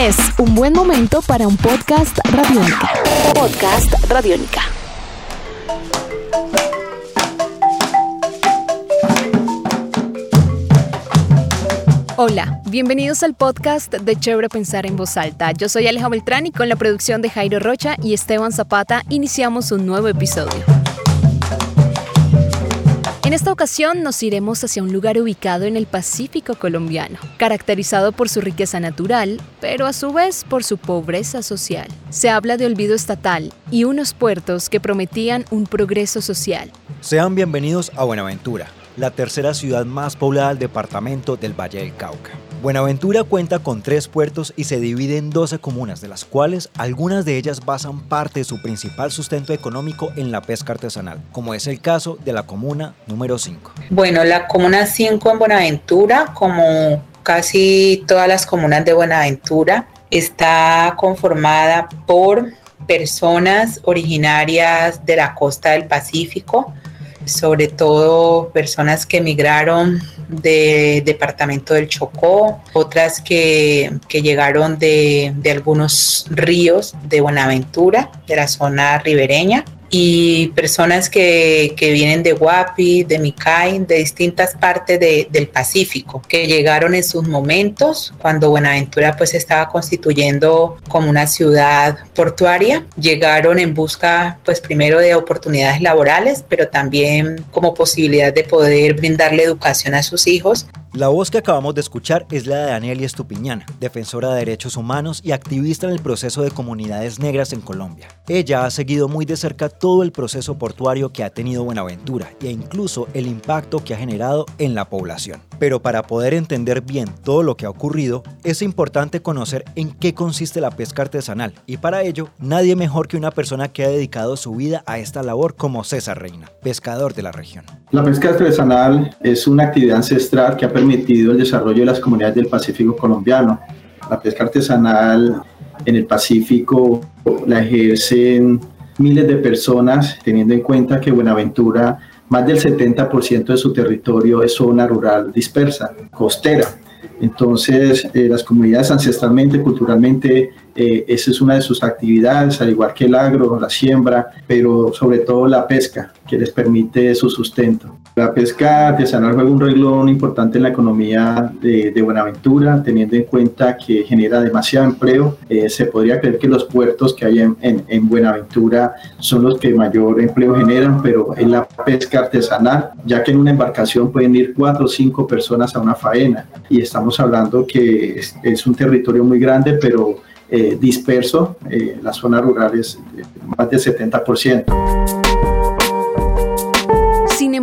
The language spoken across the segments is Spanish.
Es un buen momento para un podcast radiónica. Podcast radiónica. Hola, bienvenidos al podcast de Chévere Pensar en Voz Alta. Yo soy Aleja Beltrán y con la producción de Jairo Rocha y Esteban Zapata iniciamos un nuevo episodio. En esta ocasión nos iremos hacia un lugar ubicado en el Pacífico colombiano, caracterizado por su riqueza natural, pero a su vez por su pobreza social. Se habla de olvido estatal y unos puertos que prometían un progreso social. Sean bienvenidos a Buenaventura, la tercera ciudad más poblada del departamento del Valle del Cauca. Buenaventura cuenta con tres puertos y se divide en 12 comunas, de las cuales algunas de ellas basan parte de su principal sustento económico en la pesca artesanal, como es el caso de la comuna número 5. Bueno, la comuna 5 en Buenaventura, como casi todas las comunas de Buenaventura, está conformada por personas originarias de la costa del Pacífico, sobre todo personas que emigraron del departamento del Chocó, otras que, llegaron de, de algunos ríos de Buenaventura, de la zona ribereña, y personas que, vienen de Guapi, de Micay, de distintas partes del Pacífico, que llegaron en sus momentos cuando Buenaventura pues estaba constituyendo como una ciudad portuaria, llegaron en busca pues primero de oportunidades laborales, pero también como posibilidad de poder brindarle educación a sus hijos la voz que acabamos de escuchar es la de Danielia Estupiñana, defensora de derechos humanos y activista en el proceso de comunidades negras en Colombia. Ella ha seguido muy de cerca todo el proceso portuario que ha tenido Buenaventura e incluso el impacto que ha generado en la población. Pero para poder entender bien todo lo que ha ocurrido, es importante conocer en qué consiste la pesca artesanal y para ello nadie mejor que una persona que ha dedicado su vida a esta labor como César Reina, pescador de la región. La pesca artesanal es una actividad ancestral que ha permitido el desarrollo de las comunidades del Pacífico colombiano. La pesca artesanal en el Pacífico la ejercen miles de personas, teniendo en cuenta que Buenaventura, más del 70% de su territorio es zona rural dispersa, costera. Entonces, eh, las comunidades ancestralmente, culturalmente, eh, esa es una de sus actividades, al igual que el agro, la siembra, pero sobre todo la pesca, que les permite su sustento. La pesca artesanal juega un renglón importante en la economía de, Buenaventura, teniendo en cuenta que genera demasiado empleo. Eh, se podría creer que los puertos que hay en, en, Buenaventura son los que mayor empleo generan, pero es la pesca artesanal, ya que en una embarcación pueden ir cuatro o cinco personas a una faena. Y estamos hablando que es, un territorio muy grande, pero eh, disperso. Eh, la zona rural es más del 70%.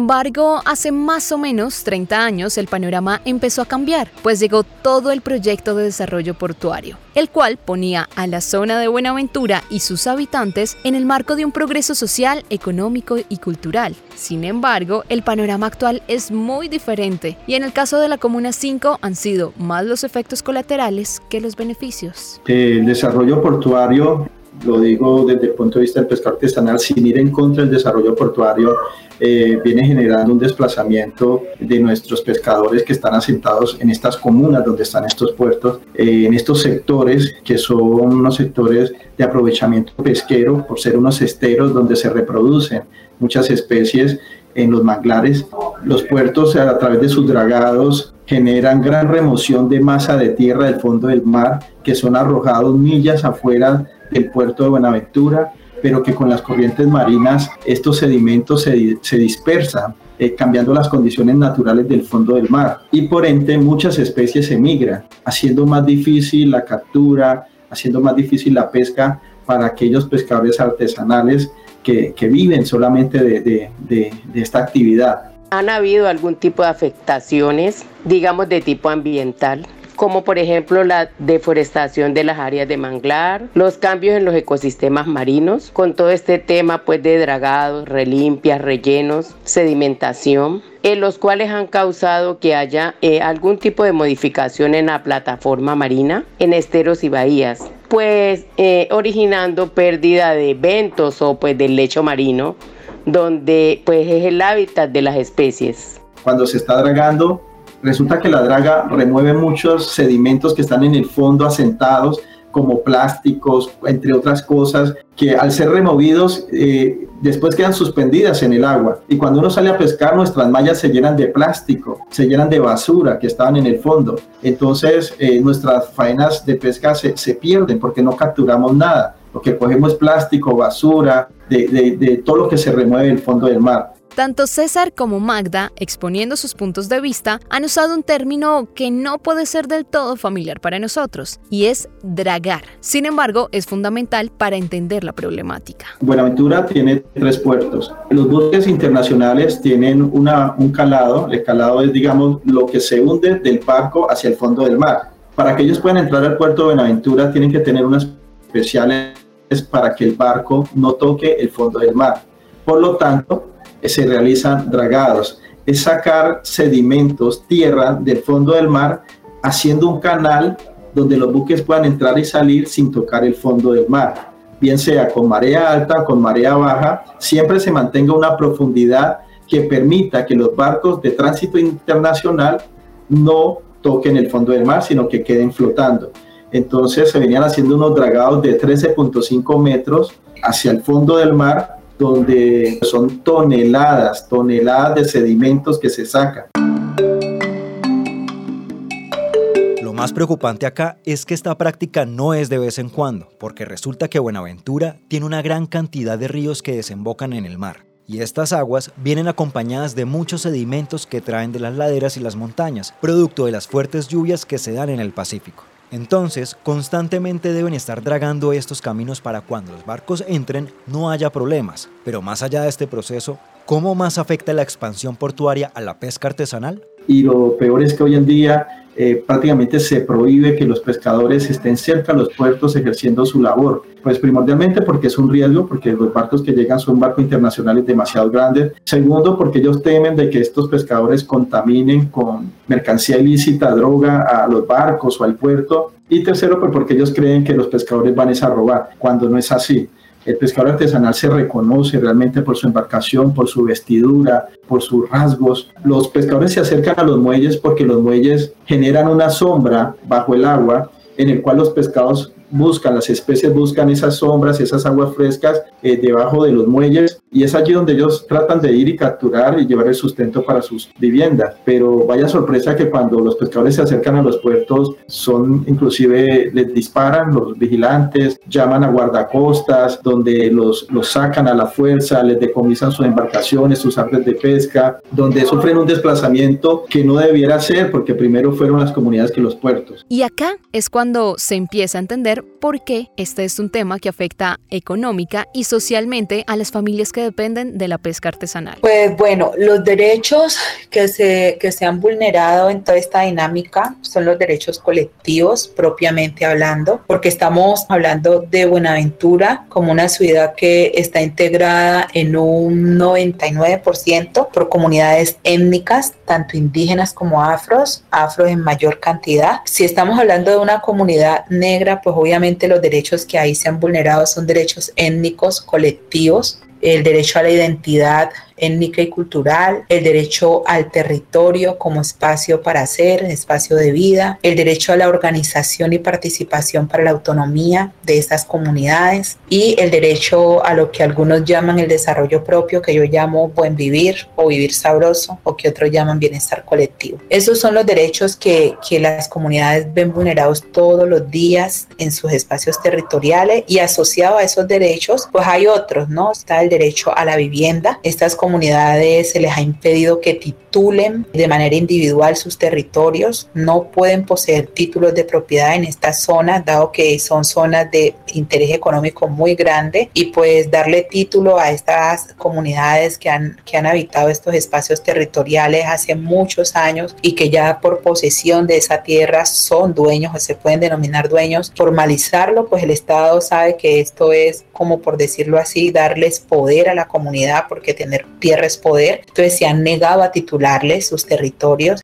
Embargo, hace más o menos 30 años el panorama empezó a cambiar, pues llegó todo el proyecto de desarrollo portuario, el cual ponía a la zona de Buenaventura y sus habitantes en el marco de un progreso social, económico y cultural. Sin embargo, el panorama actual es muy diferente y en el caso de la Comuna 5 han sido más los efectos colaterales que los beneficios. El desarrollo portuario lo digo desde el punto de vista del pescado artesanal, sin ir en contra del desarrollo portuario, eh, viene generando un desplazamiento de nuestros pescadores que están asentados en estas comunas donde están estos puertos, eh, en estos sectores que son unos sectores de aprovechamiento pesquero por ser unos esteros donde se reproducen muchas especies en los manglares. Los puertos a través de sus dragados generan gran remoción de masa de tierra del fondo del mar que son arrojados millas afuera del puerto de Buenaventura pero que con las corrientes marinas estos sedimentos se, se dispersan, eh, cambiando las condiciones naturales del fondo del mar. Y por ende muchas especies emigran, haciendo más difícil la captura, haciendo más difícil la pesca para aquellos pescadores artesanales que, que viven solamente de, de, de, de esta actividad. ¿Han habido algún tipo de afectaciones, digamos, de tipo ambiental? Como por ejemplo la deforestación de las áreas de manglar, los cambios en los ecosistemas marinos, con todo este tema pues de dragados, relimpias, rellenos, sedimentación en los cuales han causado que haya eh, algún tipo de modificación en la plataforma marina, en esteros y bahías, pues eh, originando pérdida de ventos o pues del lecho marino, donde pues es el hábitat de las especies. Cuando se está dragando, Resulta que la draga remueve muchos sedimentos que están en el fondo asentados como plásticos, entre otras cosas, que al ser removidos eh, después quedan suspendidas en el agua. Y cuando uno sale a pescar, nuestras mallas se llenan de plástico, se llenan de basura que estaban en el fondo. Entonces eh, nuestras faenas de pesca se, se, pierden porque no capturamos nada. Lo que cogemos es plástico, basura, de, de, de todo lo que se remueve del fondo del mar. Tanto César como Magda, exponiendo sus puntos de vista, han usado un término que no puede ser del todo familiar para nosotros, y es dragar. Sin embargo, es fundamental para entender la problemática. Buenaventura tiene tres puertos. Los buques internacionales tienen un calado, el calado es, digamos, lo que se hunde del barco hacia el fondo del mar. Para que ellos puedan entrar al puerto de Buenaventura, tienen que tener unas especiales para que el barco no toque el fondo del mar. Por lo tanto, se realizan dragados, es sacar sedimentos, tierra del fondo del mar, haciendo un canal donde los buques puedan entrar y salir sin tocar el fondo del mar, bien sea con marea alta o con marea baja, siempre se mantenga una profundidad que permita que los barcos de tránsito internacional no toquen el fondo del mar, sino que queden flotando. Entonces se venían haciendo unos dragados de 13.5 metros hacia el fondo del mar donde son toneladas, toneladas de sedimentos que se sacan. Lo más preocupante acá es que esta práctica no es de vez en cuando, porque resulta que Buenaventura tiene una gran cantidad de ríos que desembocan en el mar. Y estas aguas vienen acompañadas de muchos sedimentos que traen de las laderas y las montañas, producto de las fuertes lluvias que se dan en el Pacífico. Entonces, constantemente deben estar dragando estos caminos para cuando los barcos entren no haya problemas. Pero más allá de este proceso, ¿cómo más afecta la expansión portuaria a la pesca artesanal? Y lo peor es que hoy en día eh, prácticamente se prohíbe que los pescadores estén cerca de los puertos ejerciendo su labor. Pues primordialmente porque es un riesgo, porque los barcos que llegan son barcos internacionales demasiado grandes. Segundo, porque ellos temen de que estos pescadores contaminen con mercancía ilícita, droga a los barcos o al puerto. Y tercero, pues porque ellos creen que los pescadores van a robar, cuando no es así. El pescador artesanal se reconoce realmente por su embarcación, por su vestidura, por sus rasgos. Los pescadores se acercan a los muelles porque los muelles generan una sombra bajo el agua en el cual los pescados buscan, las especies buscan esas sombras, esas aguas frescas eh, debajo de los muelles y es allí donde ellos tratan de ir y capturar y llevar el sustento para sus viviendas. Pero vaya sorpresa que cuando los pescadores se acercan a los puertos son inclusive les disparan los vigilantes, llaman a guardacostas, donde los, los sacan a la fuerza, les decomisan sus embarcaciones, sus artes de pesca, donde sufren un desplazamiento que no debiera ser porque primero fueron las comunidades que los puertos. Y acá es cuando se empieza a entender por qué este es un tema que afecta económica y socialmente a las familias que dependen de la pesca artesanal. Pues bueno, los derechos que se, que se han vulnerado en toda esta dinámica son los derechos colectivos propiamente hablando, porque estamos hablando de Buenaventura como una ciudad que está integrada en un 99% por comunidades étnicas, tanto indígenas como afros, afros en mayor cantidad. Si estamos hablando de una comunidad negra, pues obviamente los derechos que ahí se han vulnerado son derechos étnicos colectivos, el derecho a la identidad étnica y cultural, el derecho al territorio como espacio para hacer, espacio de vida, el derecho a la organización y participación para la autonomía de estas comunidades y el derecho a lo que algunos llaman el desarrollo propio, que yo llamo buen vivir o vivir sabroso o que otros llaman bienestar colectivo. Esos son los derechos que, que las comunidades ven vulnerados todos los días en sus espacios territoriales y asociado a esos derechos, pues hay otros, ¿no? Está el derecho a la vivienda. Estas comunidades se les ha impedido que titulen de manera individual sus territorios, no pueden poseer títulos de propiedad en estas zonas, dado que son zonas de interés económico muy grande, y pues darle título a estas comunidades que han, que han habitado estos espacios territoriales hace muchos años y que ya por posesión de esa tierra son dueños o se pueden denominar dueños, formalizarlo, pues el Estado sabe que esto es como por decirlo así, darles poder a la comunidad, porque tener tierra es poder. Entonces se han negado a titularles sus territorios.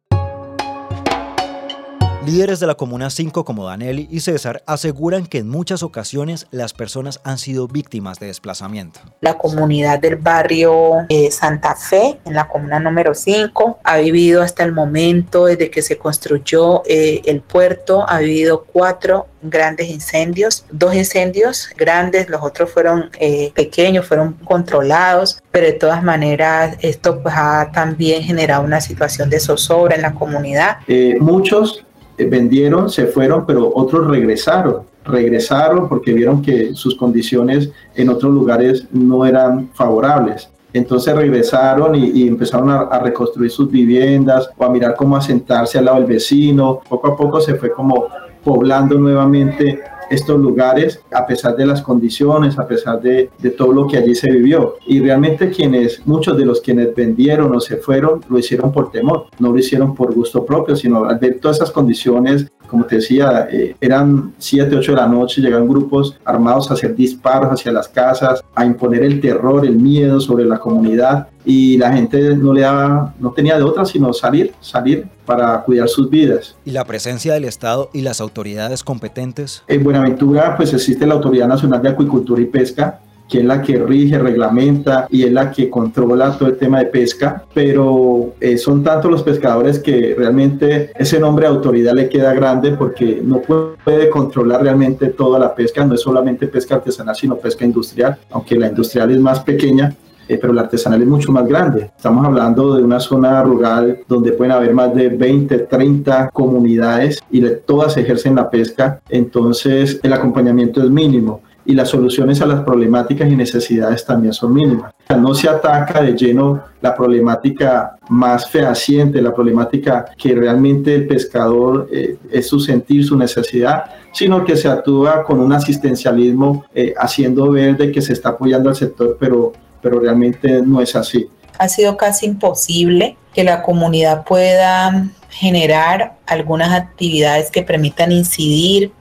Líderes de la Comuna 5 como Danelli y César aseguran que en muchas ocasiones las personas han sido víctimas de desplazamiento. La comunidad del barrio eh, Santa Fe, en la comuna número 5, ha vivido hasta el momento, desde que se construyó eh, el puerto, ha vivido cuatro grandes incendios, dos incendios grandes, los otros fueron eh, pequeños, fueron controlados, pero de todas maneras esto pues, ha también generado una situación de zozobra en la comunidad. muchos vendieron, se fueron, pero otros regresaron. Regresaron porque vieron que sus condiciones en otros lugares no eran favorables. Entonces regresaron y, empezaron a, a, reconstruir sus viviendas o a mirar cómo asentarse al lado del vecino. Poco a poco se fue como poblando nuevamente estos lugares a pesar de las condiciones, a pesar de, de, todo lo que allí se vivió. Y realmente quienes, muchos de los quienes vendieron o se fueron, lo hicieron por temor, no lo hicieron por gusto propio, sino al ver todas esas condiciones como te decía, eh, eran 7, 8 de la noche, llegaban grupos armados a hacer disparos hacia las casas, a imponer el terror, el miedo sobre la comunidad y la gente no le daba, no tenía de otra sino salir, salir para cuidar sus vidas. ¿Y la presencia del Estado y las autoridades competentes? En Buenaventura pues existe la Autoridad Nacional de Acuicultura y Pesca, que es la que rige, reglamenta y es la que controla todo el tema de pesca, pero eh, son tantos los pescadores que realmente ese nombre de autoridad le queda grande porque no puede controlar realmente toda la pesca, no es solamente pesca artesanal, sino pesca industrial, aunque la industrial es más pequeña, eh, pero la artesanal es mucho más grande. Estamos hablando de una zona rural donde pueden haber más de 20, 30 comunidades y todas ejercen la pesca, entonces el acompañamiento es mínimo y las soluciones a las problemáticas y necesidades también son mínimas. No se ataca de lleno la problemática más fehaciente, la problemática que realmente el pescador eh, es su sentir, su necesidad, sino que se actúa con un asistencialismo eh, haciendo ver de que se está apoyando al sector, pero, pero realmente no es así. Ha sido casi imposible que la comunidad pueda generar algunas actividades que permitan incidir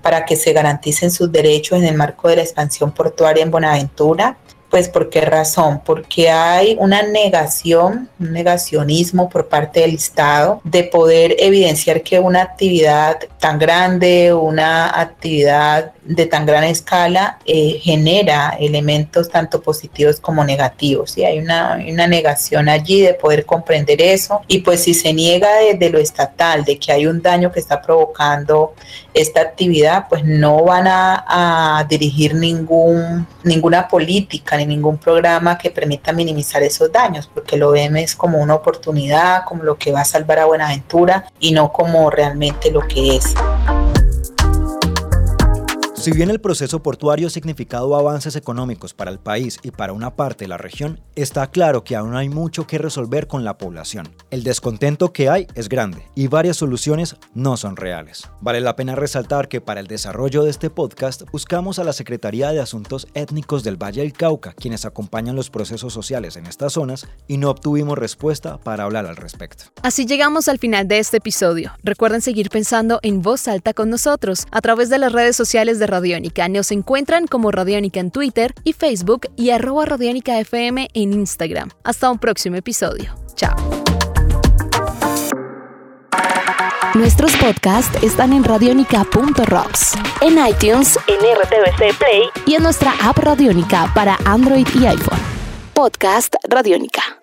para que se garanticen sus derechos en el marco de la expansión portuaria en Buenaventura. Pues por qué razón? Porque hay una negación, un negacionismo por parte del Estado de poder evidenciar que una actividad tan grande, una actividad de tan gran escala eh, genera elementos tanto positivos como negativos. Y hay una, una, negación allí de poder comprender eso. Y pues si se niega desde lo estatal de que hay un daño que está provocando esta actividad, pues no van a, a dirigir ningún, ninguna política ni ningún programa que permita minimizar esos daños, porque lo ven es como una oportunidad, como lo que va a salvar a Buenaventura y no como realmente lo que es. Si bien el proceso portuario ha significado avances económicos para el país y para una parte de la región, está claro que aún hay mucho que resolver con la población. El descontento que hay es grande y varias soluciones no son reales. Vale la pena resaltar que para el desarrollo de este podcast buscamos a la Secretaría de Asuntos Étnicos del Valle del Cauca, quienes acompañan los procesos sociales en estas zonas, y no obtuvimos respuesta para hablar al respecto. Así llegamos al final de este episodio. Recuerden seguir pensando en voz alta con nosotros a través de las redes sociales de Radiónica. Nos encuentran como Radiónica en Twitter y Facebook y arroba Radiónica FM en Instagram. Hasta un próximo episodio. Chao. Nuestros podcasts están en radionica.rocks, en iTunes, en RTVC Play y en nuestra app Radionica para Android y iPhone. Podcast Radionica.